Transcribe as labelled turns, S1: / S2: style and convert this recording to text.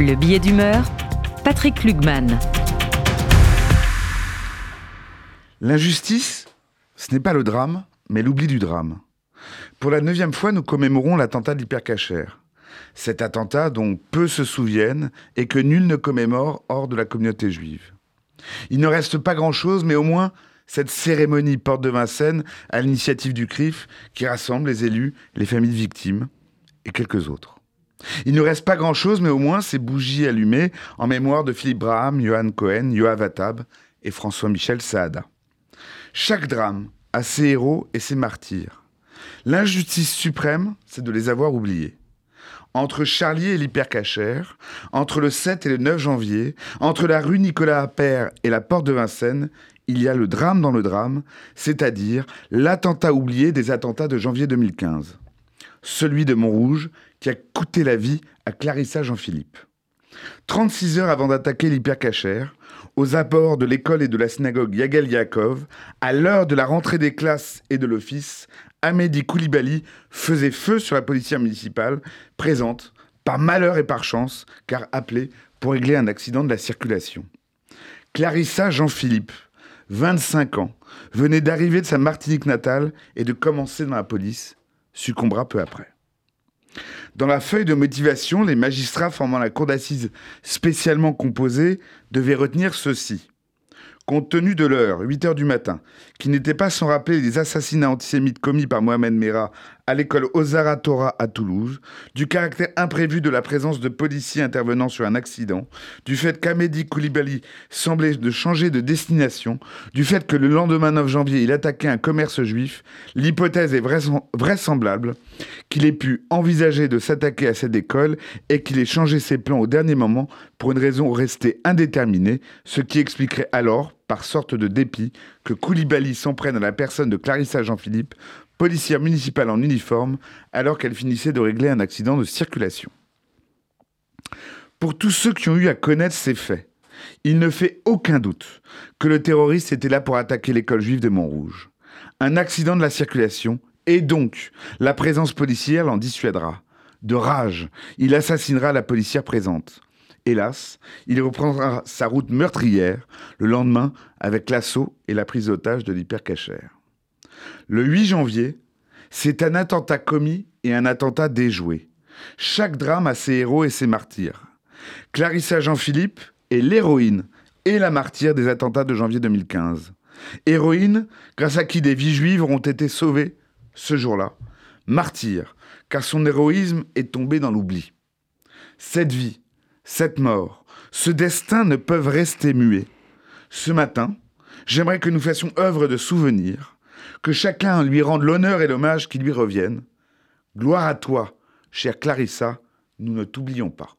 S1: Le billet d'humeur, Patrick Lugman.
S2: L'injustice, ce n'est pas le drame, mais l'oubli du drame. Pour la neuvième fois, nous commémorons l'attentat de. Cet attentat dont peu se souviennent et que nul ne commémore hors de la communauté juive. Il ne reste pas grand-chose, mais au moins cette cérémonie porte de Vincennes à l'initiative du CRIF qui rassemble les élus, les familles de victimes et quelques autres. Il ne reste pas grand-chose, mais au moins ces bougies allumées en mémoire de Philippe Braham, Johan Cohen, Yoav Attab et François-Michel Saada. Chaque drame a ses héros et ses martyrs. L'injustice suprême, c'est de les avoir oubliés. Entre Charlie et l'hypercachère, entre le 7 et le 9 janvier, entre la rue Nicolas Appert et la porte de Vincennes, il y a le drame dans le drame, c'est-à-dire l'attentat oublié des attentats de janvier 2015. Celui de Montrouge qui a coûté la vie à Clarissa Jean-Philippe. 36 heures avant d'attaquer l'hypercachère, aux abords de l'école et de la synagogue Yagel Yaakov, à l'heure de la rentrée des classes et de l'office, Amédi Koulibaly faisait feu sur la policière municipale, présente, par malheur et par chance, car appelée pour régler un accident de la circulation. Clarissa Jean-Philippe, 25 ans, venait d'arriver de sa Martinique natale et de commencer dans la police, succombera peu après. Dans la feuille de motivation, les magistrats formant la cour d'assises spécialement composée devaient retenir ceci. Compte tenu de l'heure, 8 heures du matin, qui n'était pas sans rappeler les assassinats antisémites commis par Mohamed Merah à l'école Ozara Torah à Toulouse, du caractère imprévu de la présence de policiers intervenant sur un accident, du fait qu'Amédi Koulibaly semblait de changer de destination, du fait que le lendemain 9 janvier il attaquait un commerce juif, l'hypothèse est vraisemblable qu'il ait pu envisager de s'attaquer à cette école et qu'il ait changé ses plans au dernier moment pour une raison restée indéterminée, ce qui expliquerait alors, par sorte de dépit, que Koulibaly s'en prenne à la personne de Clarissa Jean-Philippe policière municipale en uniforme alors qu'elle finissait de régler un accident de circulation. Pour tous ceux qui ont eu à connaître ces faits, il ne fait aucun doute que le terroriste était là pour attaquer l'école juive de Montrouge. Un accident de la circulation et donc la présence policière l'en dissuadera. De rage, il assassinera la policière présente. Hélas, il reprendra sa route meurtrière le lendemain avec l'assaut et la prise d'otage de l'hypercachère. Le 8 janvier, c'est un attentat commis et un attentat déjoué. Chaque drame a ses héros et ses martyrs. Clarissa Jean-Philippe est l'héroïne et la martyre des attentats de janvier 2015. Héroïne, grâce à qui des vies juives ont été sauvées ce jour-là. Martyr, car son héroïsme est tombé dans l'oubli. Cette vie, cette mort, ce destin ne peuvent rester muets. Ce matin, j'aimerais que nous fassions œuvre de souvenir, que chacun lui rende l'honneur et l'hommage qui lui reviennent. Gloire à toi, chère Clarissa, nous ne t'oublions pas.